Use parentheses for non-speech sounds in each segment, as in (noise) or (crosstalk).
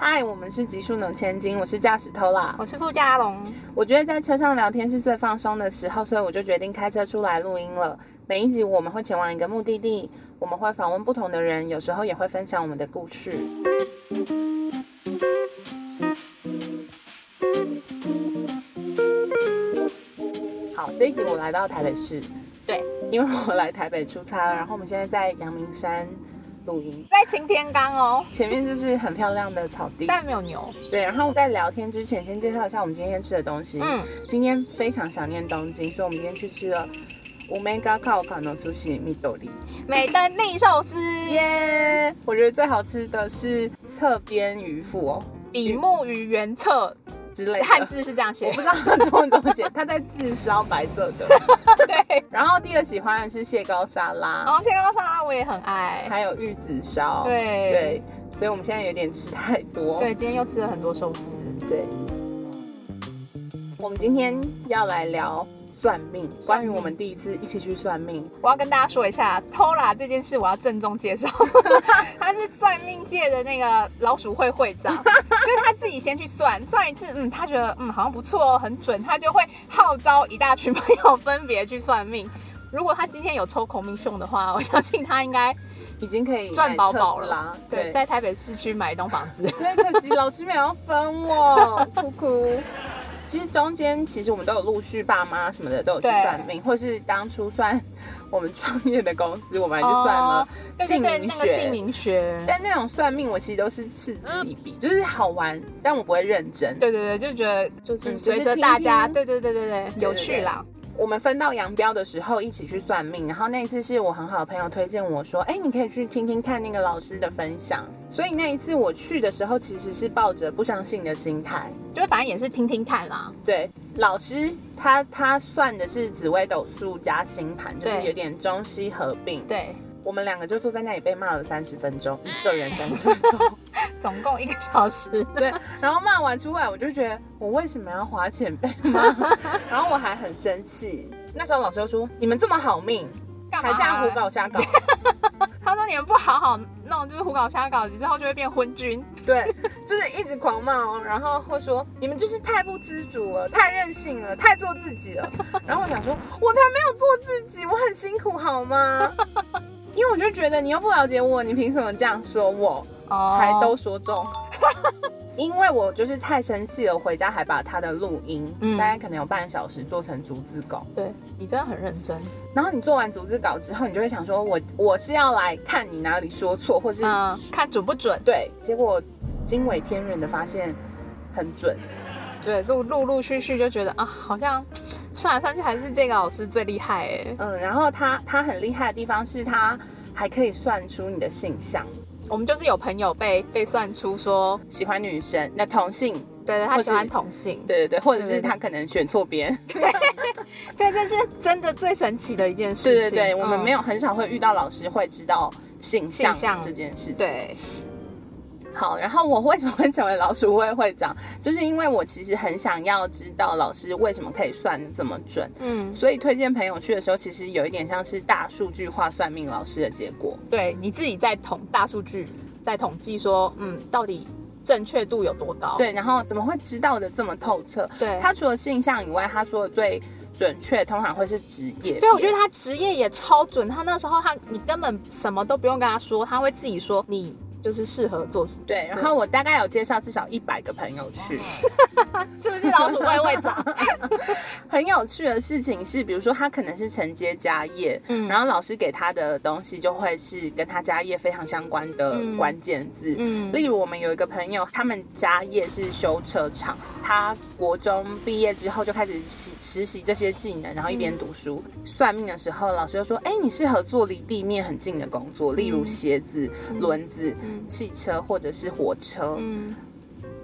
嗨，我们是极速能千金，我是驾驶偷啦。我是傅家龙。我觉得在车上聊天是最放松的时候，所以我就决定开车出来录音了。每一集我们会前往一个目的地，我们会访问不同的人，有时候也会分享我们的故事。好，这一集我来到台北市，对，因为我来台北出差，然后我们现在在阳明山录音，在擎天岗哦，前面就是很漂亮的草地，但没有牛。对，然后在聊天之前，先介绍一下我们今天吃的东西。嗯，今天非常想念东京，所以我们今天去吃了 Omega k a o k a n o Sushi Midori 美登利寿司。耶！我觉得最好吃的是侧边鱼腹哦，比目鱼原侧之类的，汉字是这样写，我不知道它中文怎么写，它在自烧白色的。(laughs) 对，然后第二喜欢的是蟹膏沙拉，哦蟹膏沙拉我也很爱，还有玉子烧。对对，所以我们现在有点吃太多。对，今天又吃了很多寿司。对，我们今天要来聊算命，关于我们第一次一起去算命。我要跟大家说一下，Tola 这件事，我要郑重介绍，(laughs) 他是算命界的那个老鼠会会长，就是他自己先去算，算一次，嗯，他觉得嗯好像不错哦，很准，他就会号召一大群朋友分别去算命。如果他今天有抽孔明秀的话，我相信他应该已经可以赚饱饱了啦。对，在台北市区买一栋房子。真，可惜老师没有分我，哭哭。其实中间其实我们都有陆续爸妈什么的都有去算命，或是当初算我们创业的公司，我们还去算了姓名学。姓名学。但那种算命我其实都是嗤之以鼻，就是好玩，但我不会认真。对对对，就觉得就是随着大家，对对对对对，有趣啦。我们分道扬镳的时候一起去算命，然后那一次是我很好的朋友推荐我说，哎，你可以去听听看那个老师的分享。所以那一次我去的时候，其实是抱着不相信的心态，就反正也是听听看啦。对，老师他他算的是紫微斗数加星盘，就是有点中西合并。对。我们两个就坐在那里被骂了三十分钟，一个人三十分钟，(laughs) 总共一个小时。(laughs) 对，然后骂完出来，我就觉得我为什么要花钱被骂？(laughs) 然后我还很生气。那时候老师就说：“你们这么好命，还这样胡搞瞎搞。”他说：“你们不好好弄，就是胡搞瞎搞，之后就会变昏君。”对，就是一直狂骂哦。然后会说：“你们就是太不知足了，太任性了，太做自己了。”然后我想说：“我才没有做自己，我很辛苦，好吗？”因为我就觉得你又不了解我，你凭什么这样说我？还都说中，(laughs) 因为我就是太生气了，回家还把他的录音，大概可能有半小时做成逐字稿。对你真的很认真。然后你做完逐字稿之后，你就会想说，我我是要来看你哪里说错，或是看准不准？对，结果惊为天人的发现很准。对，陆陆陆续续就觉得啊，好像算来算去还是这个老师最厉害哎。嗯，然后他他很厉害的地方是他还可以算出你的性向。我们就是有朋友被被算出说喜欢女生，那同性，对对，他喜欢同性，对对对，或者是他可能选错边。(laughs) 对，这是真的最神奇的一件事情。对对对，我们没有很少会遇到老师会知道性向这件事情。对。好，然后我为什么会成为老鼠会会长？就是因为我其实很想要知道老师为什么可以算这么准，嗯，所以推荐朋友去的时候，其实有一点像是大数据化算命老师的结果。对，你自己在统大数据在统计说，嗯，到底正确度有多高？对，然后怎么会知道的这么透彻？对，他除了性向以外，他说的最准确通常会是职业。对，我觉得他职业也超准。他那时候他你根本什么都不用跟他说，他会自己说你。就是适合做事对，然后我大概有介绍至少一百个朋友去，(laughs) 是不是老鼠会会长？很有趣的事情是，比如说他可能是承接家业，嗯，然后老师给他的东西就会是跟他家业非常相关的关键字，嗯，例如我们有一个朋友，他们家业是修车厂，他国中毕业之后就开始实实习这些技能，然后一边读书。算命的时候，老师就说：“哎，你适合做离地面很近的工作，例如鞋子、轮子。”汽车或者是火车，嗯，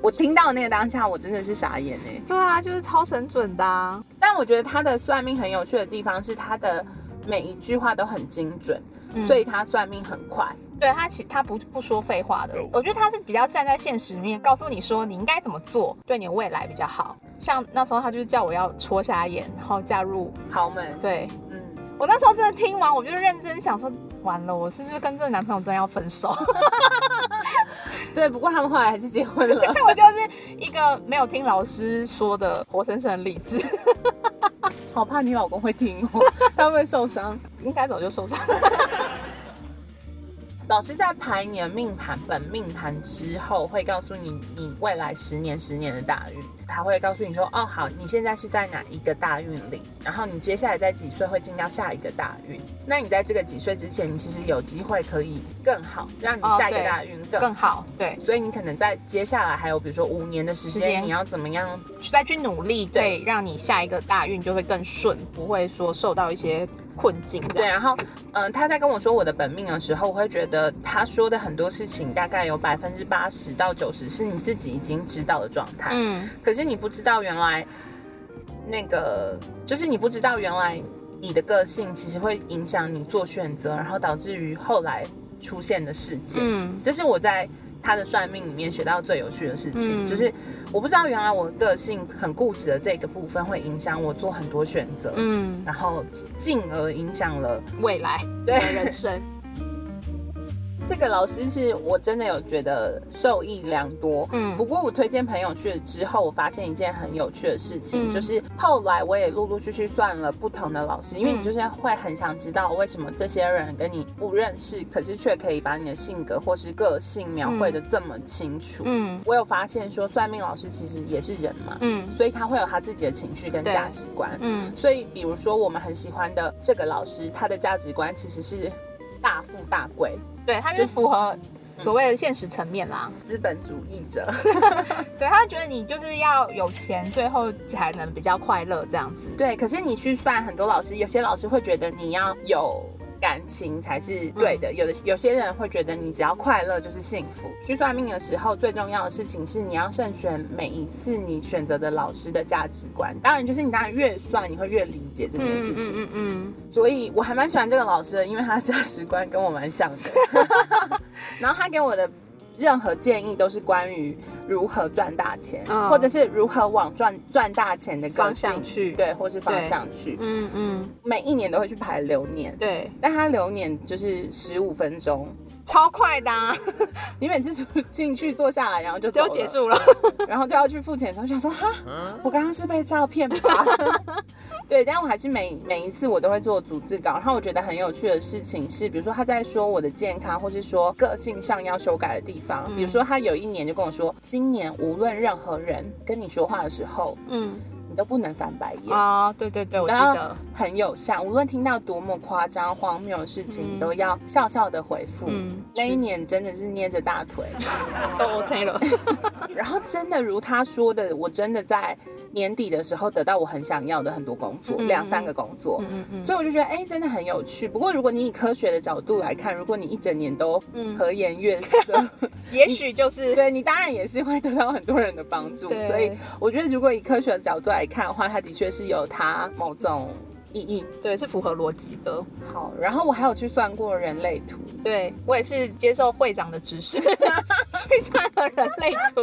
我听到那个当下，我真的是傻眼哎。对啊，就是超神准的。但我觉得他的算命很有趣的地方是，他的每一句话都很精准，所以他算命很快。对他其他不不说废话的，我觉得他是比较站在现实面，告诉你说你应该怎么做，对你的未来比较好。像那时候他就是叫我要戳瞎眼，然后嫁入豪门。对，嗯，我那时候真的听完，我就认真想说。完了，我是不是跟这个男朋友真的要分手？对，不过他们后来还是结婚了。(laughs) 我就是一个没有听老师说的活生生的例子。(laughs) 好怕你老公会听哦，他会受伤？(laughs) 应该早就受伤。老师在排你的命盘本命盘之后，会告诉你你未来十年十年的大运。他会告诉你说，哦，好，你现在是在哪一个大运里？然后你接下来在几岁会进到下一个大运？那你在这个几岁之前，你其实有机会可以更好，让你下一个大运更更好。对，所以你可能在接下来还有比如说五年的时间，你要怎么样再去努力，对，让你下一个大运就会更顺，不会说受到一些。困境对，然后嗯，他在跟我说我的本命的时候，我会觉得他说的很多事情大概有百分之八十到九十是你自己已经知道的状态，嗯，可是你不知道原来那个就是你不知道原来你的个性其实会影响你做选择，然后导致于后来出现的事件，嗯，这是我在。他的算命里面学到最有趣的事情，就是我不知道原来我个性很固执的这个部分会影响我做很多选择，嗯，然后进而影响了未来对。人生。这个老师是我真的有觉得受益良多，嗯，不过我推荐朋友去了之后，我发现一件很有趣的事情，就是后来我也陆陆续续算了不同的老师，因为你就是会很想知道为什么这些人跟你不认识，可是却可以把你的性格或是个性描绘的这么清楚，嗯，我有发现说算命老师其实也是人嘛，嗯，所以他会有他自己的情绪跟价值观，嗯，所以比如说我们很喜欢的这个老师，他的价值观其实是大富大贵。对，他是符合所谓的现实层面啦，资本主义者。(laughs) 对他觉得你就是要有钱，最后才能比较快乐这样子。对，可是你去算很多老师，有些老师会觉得你要有。感情才是对的。有的有些人会觉得你只要快乐就是幸福。去算命的时候，最重要的事情是你要慎选每一次你选择的老师的价值观。当然，就是你当然越算，你会越理解这件事情。嗯嗯。所以我还蛮喜欢这个老师的，因为他的价值观跟我蛮像的。(laughs) 然后他给我的。任何建议都是关于如何赚大钱，或者是如何往赚赚大钱的方向去，对，或是方向去。嗯嗯，每一年都会去排流年，对，但他流年就是十五分钟。超快的，(laughs) 你每次进去坐下来，然后就就结束了，(laughs) 然后就要去付钱的时候，想说哈，我刚刚是被照片吧？(laughs) 对，但我还是每每一次我都会做逐字稿。然后我觉得很有趣的事情是，比如说他在说我的健康，或是说个性上要修改的地方。比如说他有一年就跟我说，今年无论任何人跟你说话的时候，嗯。都不能翻白眼啊！对对对，我记得很有效。无论听到多么夸张荒谬的事情，你都要笑笑的回复。那一年真的是捏着大腿，(laughs) 都 OK 了。(laughs) 然后真的如他说的，我真的在年底的时候得到我很想要的很多工作，两三个工作。嗯嗯所以我就觉得，哎，真的很有趣。不过如果你以科学的角度来看，如果你一整年都和颜悦色，(laughs) 也许就是对你当然也是会得到很多人的帮助。所以我觉得，如果以科学的角度来看的话，它的确是有它某种意义，对，是符合逻辑的。好，然后我还有去算过人类图，对我也是接受会长的指示 (laughs) 去算了人类图，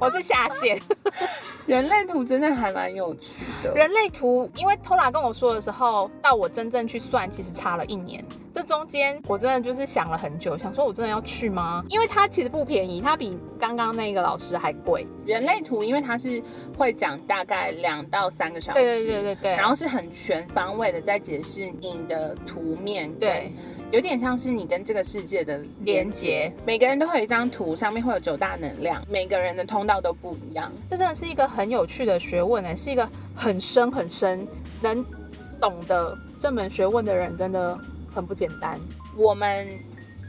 我是下线。(laughs) 人类图真的还蛮有趣的。人类图，因为托拉跟我说的时候，到我真正去算，其实差了一年。这中间我真的就是想了很久，想说我真的要去吗？因为它其实不便宜，它比刚刚那个老师还贵。人类图，因为它是会讲大概两到三个小时，对对对对对，然后是很全方位的在解释你的图面，对，有点像是你跟这个世界的连接。每个人都会有一张图，上面会有九大能量，每个人的通道都不一样。这真的是一个很有趣的学问呢，是一个很深很深，能懂得这门学问的人真的。很不简单，我们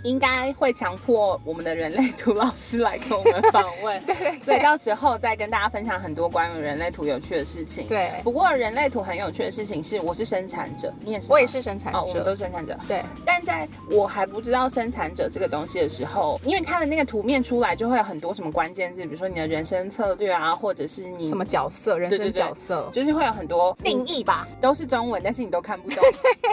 应该会强迫我们的人类图老师来跟我们访问，(laughs) 对，所以到时候再跟大家分享很多关于人类图有趣的事情。对，不过人类图很有趣的事情是，我是生产者，你也是，我也是生产者，我们都生产者。对，但在我还不知道生产者这个东西的时候，因为它的那个图面出来就会有很多什么关键字，比如说你的人生策略啊，或者是你什么角色，人生角色，就是会有很多定义吧，都是中文，但是你都看不懂。(laughs)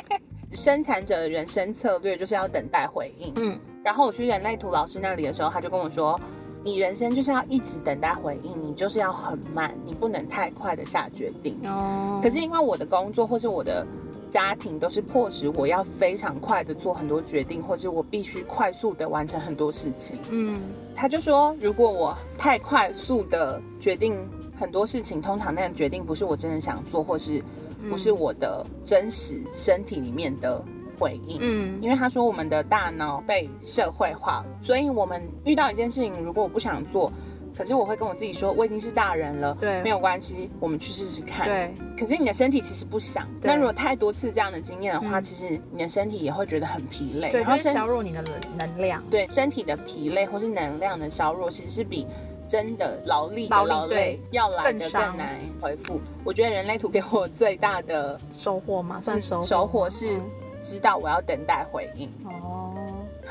生产者的人生策略就是要等待回应。嗯，然后我去人类图老师那里的时候，他就跟我说：“你人生就是要一直等待回应，你就是要很慢，你不能太快的下决定。”哦。可是因为我的工作或是我的家庭都是迫使我要非常快的做很多决定，或是我必须快速的完成很多事情。嗯，他就说，如果我太快速的决定很多事情，通常那个决定不是我真的想做，或是不是我的真实身体里面的回应。嗯因为他说我们的大脑被社会化了，所以我们遇到一件事情，如果我不想做，可是我会跟我自己说，我已经是大人了，对没有关系，我们去试试看。。对，可是你的身体其实不想。对那如果太多次这样的经验的话，其实你的身体也会觉得很疲累，对，然后削弱你的能能量。对身体的疲累或是能量的削弱，其实是比真的劳力的劳累要来的更难回复。我觉得人类图给我最大的收获嘛？算收获。收获是知道我要等待回应。哦，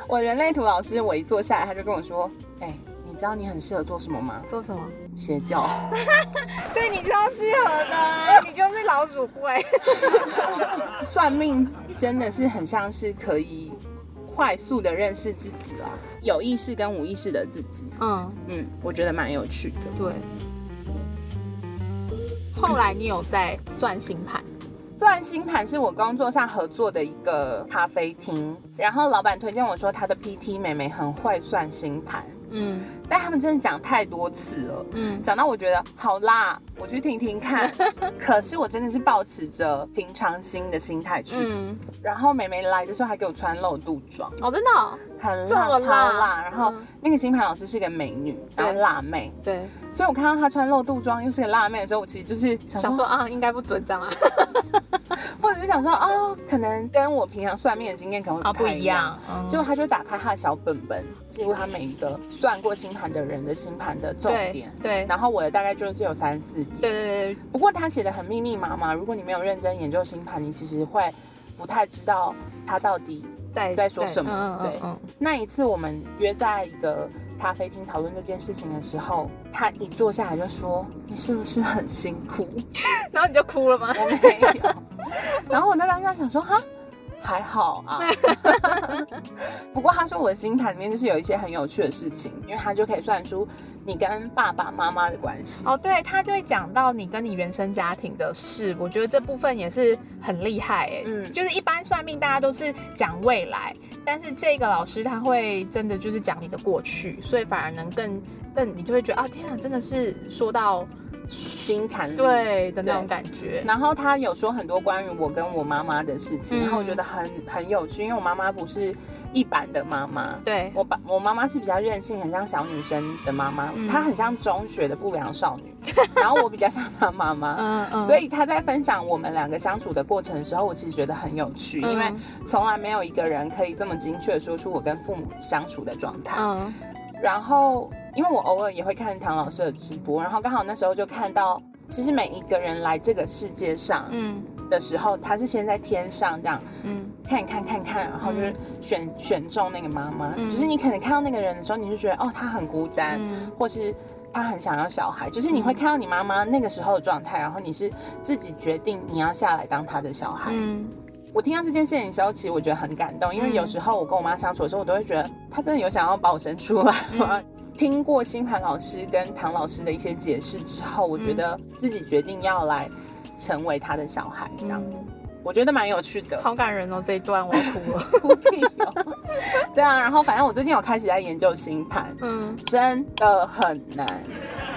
我人类图老师，我一坐下来，他就跟我说：“哎、你知道你很适合做什么吗？做什么？邪教。(laughs) 对你超适合的啊，(laughs) 你就是老鼠会。(laughs) 算命真的是很像是可以快速的认识自己啦，有意识跟无意识的自己。嗯，嗯，我觉得蛮有趣的。对。后来你有在算星盘？算星盘是我工作上合作的一个咖啡厅，然后老板推荐我说他的 PT 妹妹很会算星盘，嗯但他们真的讲太多次了，嗯，讲到我觉得好啦，我去听听看。(laughs) 可是我真的是保持着平常心的心态去，嗯，然后妹妹来的时候还给我穿露肚装，哦，真的哦、很辣，超辣辣。然后嗯那个星盘老师是个美女，然后对辣妹，对，所以我看到她穿露肚装又是个辣妹的时候，我其实就是想说想说啊，应该不准这样啊。(laughs) 或者是想说，哦，可能跟我平常算命的经验可能不太一一样。嗯结果他就打开他的小本本，记录他每一个算过星盘的人的星盘的重点。对然后我的大概就是有三四页。对对对不过他写的很密密麻麻，如果你没有认真研究星盘，你其实会不太知道他到底。在，在说什么嗯嗯对嗯那一次我们约在一个咖啡厅讨论这件事情的时候，他一坐下来就说：“你是不是很辛苦？”嗯，(laughs) 然后你就哭了吗？我没有。(laughs) 然后我在当下想说，哈，还好啊。(laughs) 不过他说我的星盘里面就是有一些很有趣的事情，因为他就可以算出你跟爸爸妈妈的关系。哦，对，他就会讲到你跟你原生家庭的事，我觉得这部分也是很厉害哎。嗯就是一般算命大家都是讲未来，但是这个老师他会真的就是讲你的过去，所以反而能更更你就会觉得啊，天啊，真的是说到星盘里。对的那种感觉。然后他有说很多关于我跟我妈妈的事情，嗯。然后我觉得很很有趣，因为我妈妈不是一般的妈妈，对，我爸我妈妈是比较任性，很像小女生的妈妈，嗯。她很像中学的不良少女，(laughs) 然后我比较像她妈妈，嗯嗯。所以她在分享我们两个相处的过程的时候，我其实觉得很有趣，嗯。因为从来没有一个人可以这么精确地说出我跟父母相处的状态。嗯。然后，因为我偶尔也会看唐老师的直播，然后刚好那时候就看到，其实每一个人来这个世界上嗯。的时候，他是先在天上这样嗯。看一看看看，然后就是选、选中那个妈妈。嗯。就是你可能看到那个人的时候，你就觉得哦，他很孤单，嗯。或是他很想要小孩。就是你会看到你妈妈那个时候的状态，然后你是自己决定你要下来当他的小孩。嗯我听到这件事情的时候，其实我觉得很感动，因为有时候我跟我妈相处的时候，我都会觉得她真的有想要把我生出来吗？(laughs) 听过星盘老师跟唐老师的一些解释之后，我觉得自己决定要来成为他的小孩，这样、嗯我觉得蛮有趣的。好感人哦，这一段我哭了。(laughs) 哭屁哦！(laughs) 对啊，然后反正我最近有开始在研究星盘，嗯，真的很难。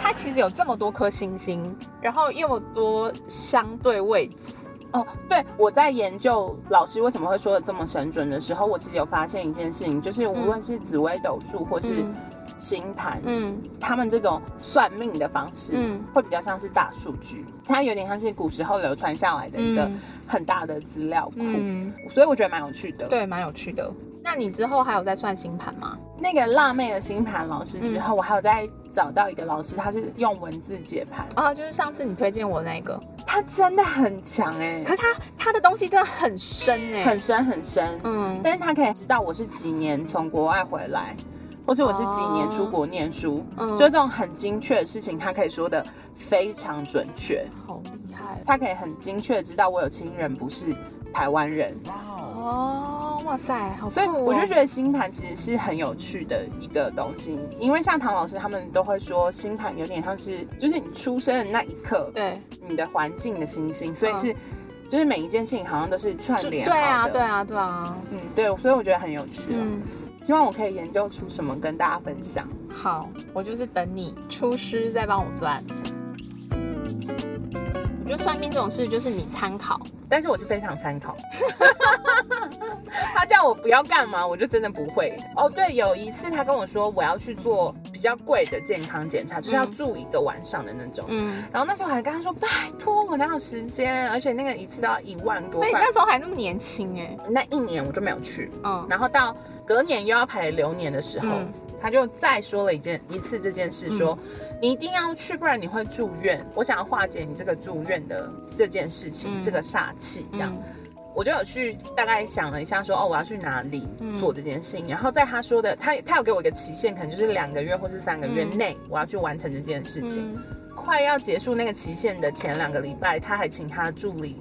它其实有这么多颗星星，然后又有多相对位置。哦，对，我在研究老师为什么会说的这么神准的时候，我其实有发现一件事情，就是无论是紫微斗数或是嗯星盘，嗯他们这种算命的方式，嗯会比较像是大数据，它有点像是古时候流传下来的一个嗯很大的资料库，嗯，所以我觉得蛮有趣的。对，蛮有趣的。那你之后还有在算星盘吗？那个辣妹的星盘老师之后，嗯我还有在找到一个老师，他是用文字解盘，啊，就是上次你推荐我那个，他真的很强哎、可是他他的东西真的很深哎、很深很深，嗯。但是他可以知道我是几年从国外回来，或是我是几年出国念书，嗯。就这种很精确的事情，他可以说的非常准确。好厉害。他可以很精确地知道我有亲人不是台湾人，哇哦！哇塞，好、哦！所以我就觉得星盘其实是很有趣的一个东西。因为像唐老师他们都会说，星盘有点像是就是你出生的那一刻，对，你的环境的星星，所以是就是每一件事情好像都是串联对啊，对，啊，对啊。嗯，对，所以我觉得很有趣、哦。嗯，希望我可以研究出什么跟大家分享。好，我就是等你出师再帮我算。我觉得算命这种事就是你参考，但是我是非常参考。(laughs) 他叫我不要干嘛，我就真的不会。哦，对，有一次他跟我说我要去做比较贵的健康检查，就是要住一个晚上的那种。嗯，然后那时候还跟他说拜托我哪有时间，而且那个一次都要一万多块。那你那时候还那么年轻哎、那一年我就没有去，嗯然后到隔年又要排流年的时候，嗯他就再说了一件一次这件事，说、你一定要去，不然你会住院。我想要化解你这个住院的这件事情，嗯这个煞气，这样。嗯我就有去大概想了一下说哦，我要去哪里做这件事情。然后在他说的，他他有给我一个期限，可能就是两个月或是三个月内，我要去完成这件事情。嗯快要结束那个期限的前两个礼拜，他还请他的助理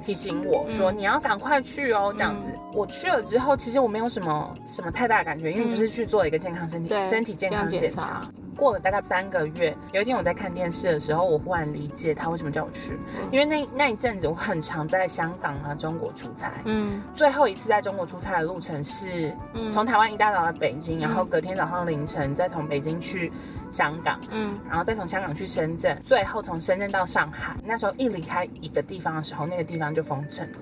提醒我说：“你要赶快去哦。”这样子，我去了之后，其实我没有什么什么太大的感觉，因为就是去做了一个健康身体、对身体健康检查。过了大概三个月，有一天我在看电视的时候，我忽然理解他为什么叫我去，因为那那一阵子我很常在香港啊、中国出差。嗯最后一次在中国出差的路程是从台湾一大早到北京，然后隔天早上凌晨再从北京去香港，嗯，然后再从香港去深圳，最后从深圳到上海。那时候一离开一个地方的时候，那个地方就封城了。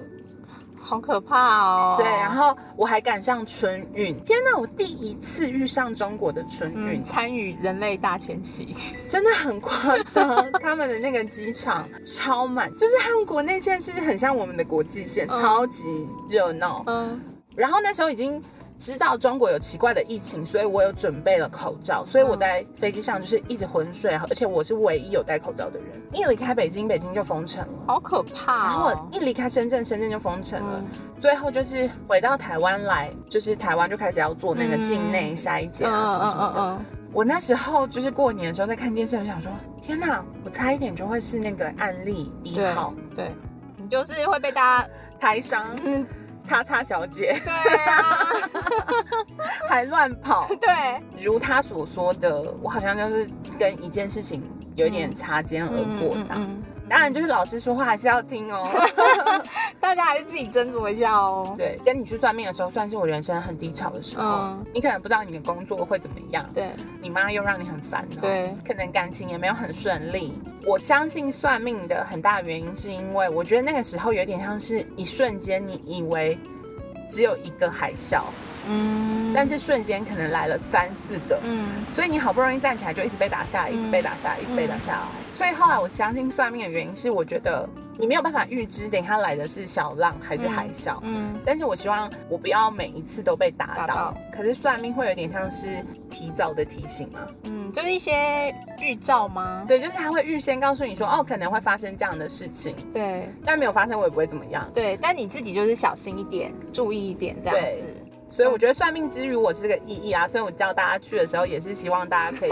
好可怕哦。对，然后我还赶上春运，天哪！我第一次遇上中国的春运，嗯，参与人类大迁徙。真的很夸张。他们的那个机场超满，就是韩国内线是很像我们的国际线，超级热闹。嗯然后那时候已经知道中国有奇怪的疫情，所以我有准备了口罩，所以我在飞机上就是一直昏睡，而且我是唯一有戴口罩的人。一离开北京，北京就封城了。好可怕、哦。然后我一离开深圳，深圳就封城了。嗯最后就是回到台湾来，就是台湾就开始要做那个境内筛检啊什么什么的。嗯我那时候就是过年的时候在看电视，我想说，天哪，我差一点就会是那个案例一号对，你就是会被大家台 (laughs) 商嗯叉叉小姐。对啊。(laughs) 还乱跑。(laughs) 对。如他所说的，我好像就是跟一件事情有一点擦肩而过这样。嗯当然，就是老师说话还是要听哦。(laughs) 大家还是自己斟酌一下哦。对，跟你去算命的时候，算是我人生很低潮的时候。嗯你可能不知道你的工作会怎么样，对你妈又让你很烦恼，对可能感情也没有很顺利。我相信算命的很大原因是因为，我觉得那个时候有点像是一瞬间，你以为只有一个海啸，嗯但是瞬间可能来了三四个。嗯所以你好不容易站起来，就一直被打下来，一直被打下来，一直被打下来。所以后来我相信算命的原因是，我觉得你没有办法预知等一下来的是小浪还是海啸。嗯但是我希望我不要每一次都被打到。打到可是算命会有点像是提早的提醒嘛？嗯，就是一些预兆吗？对，就是他会预先告诉你说，哦，可能会发生这样的事情，对但没有发生，我也不会怎么样。对，但你自己就是小心一点，注意一点这样子。所以我觉得算命之于我是这个意义啊，所以我叫大家去的时候，也是希望大家可以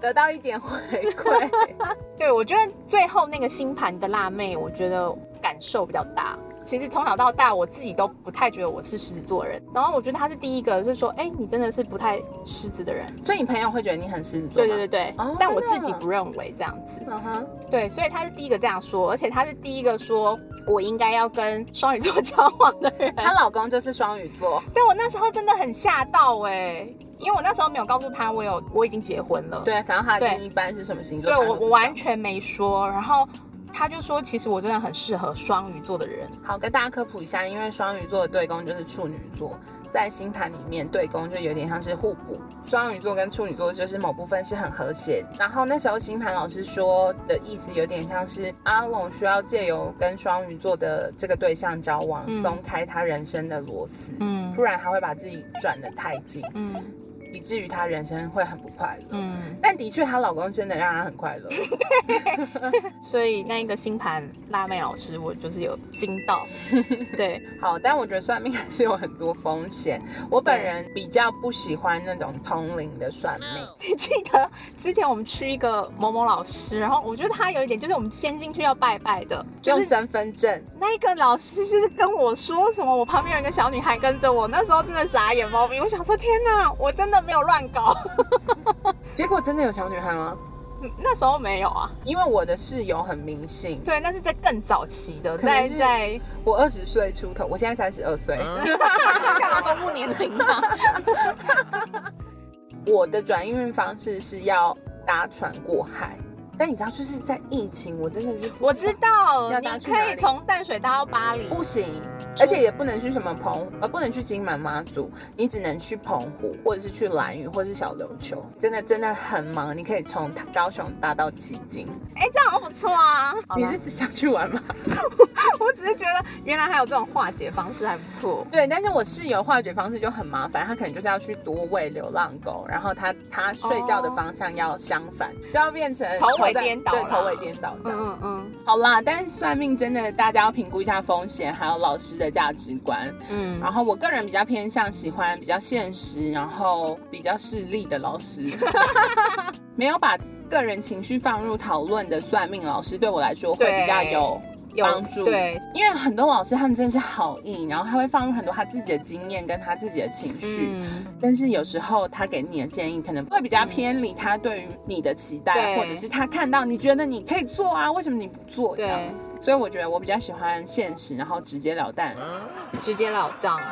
得到一点回馈。(laughs) 对，我觉得最后那个星盘的辣妹，我觉得感受比较大。其实从小到大，我自己都不太觉得我是狮子座人。然后我觉得他是第一个，就是说，哎，你真的是不太狮子的人。所以你朋友会觉得你很狮子座？对对对对，哦但我自己不认为这样子。嗯哼，对，所以他是第一个这样说，而且他是第一个说我应该要跟双鱼座交往的人。她老公就是双鱼座，对我那时候真的很吓到哎、因为我那时候没有告诉他我有我已经结婚了。对，反正他的另一半是什么星座？对我我完全没说，然后他就说其实我真的很适合双鱼座的人。好，跟大家科普一下，因为双鱼座的对宫就是处女座，在星盘里面对宫就有点像是互补。双鱼座跟处女座就是某部分是很和谐。然后那时候星盘老师说的意思有点像是阿龙需要借由跟双鱼座的这个对象交往，松开他人生的螺丝，嗯不然他会把自己转得太紧，嗯以至于她人生会很不快乐。嗯，但的确，她老公真的让她很快乐。(laughs) 所以那一个星盘辣妹老师，我就是有惊到。(laughs) 对，好，但我觉得算命还是有很多风险。我本人比较不喜欢那种通灵的算命。你记得之前我们去一个某某老师，然后我觉得他有一点就是我们先进去要拜拜的，就是用身份证，那一个老师就是跟我说什么，我旁边有一个小女孩跟着我，那时候真的傻眼猫咪。我想说天哪，我真的没有乱搞，(laughs) 结果真的有小女孩吗？那时候没有啊，因为我的室友很迷信。对，那是在更早期的，在在我二十岁出头，我现在三十二岁。干嘛公布年龄啊？(laughs) 我的转运方式是要搭船过海，但你知道，就是在疫情，我真的是我知道，你可以从淡水搭到巴黎。不行，而且也不能去什么澎，呃，不能去金门妈祖，你只能去澎湖，或者是去兰屿，或者是小琉球。真的真的很忙，你可以从高雄搭到旗津。哎、这样好不错啊！你是只想去玩吗？(laughs) 我只是觉得原来还有这种化解方式，还不错。对，但是我室友化解方式就很麻烦，他可能就是要去多喂流浪狗，然后他他睡觉的方向要相反，就要变成头尾颠倒对头尾颠倒这样。嗯嗯好啦，但是算命真的大家要评估一下风险，还有老师的价值观。嗯。然后我个人比较偏向喜欢比较现实，然后比较势利的老师，(laughs) 没有把个人情绪放入讨论的算命老师，对我来说会比较有有帮助。对，因为很多老师他们真的是好意，然后他会放入很多他自己的经验跟他自己的情绪。嗯，但是有时候他给你的建议可能会比较偏离他对于你的期待，对或者是他看到你觉得你可以做啊，为什么你不做这样子？所以我觉得我比较喜欢现实，然后直截了当、直截了当。(laughs)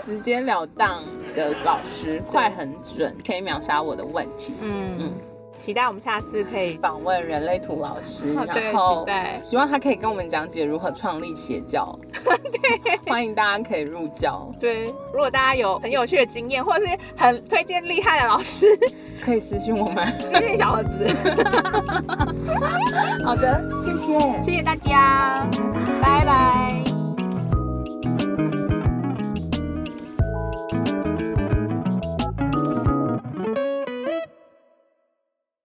直截了当的老师，快很准，可以秒杀我的问题。嗯，期待我们下次可以访问人类图老师，然后希望他可以跟我们讲解如何创立邪教。(laughs) 欢迎大家可以入教，对。如果大家有很有趣的经验，或者是很推荐厉害的老师，(laughs) 可以私信我们。私讯小盒子。(laughs) 好的，谢谢。谢谢大家，拜拜。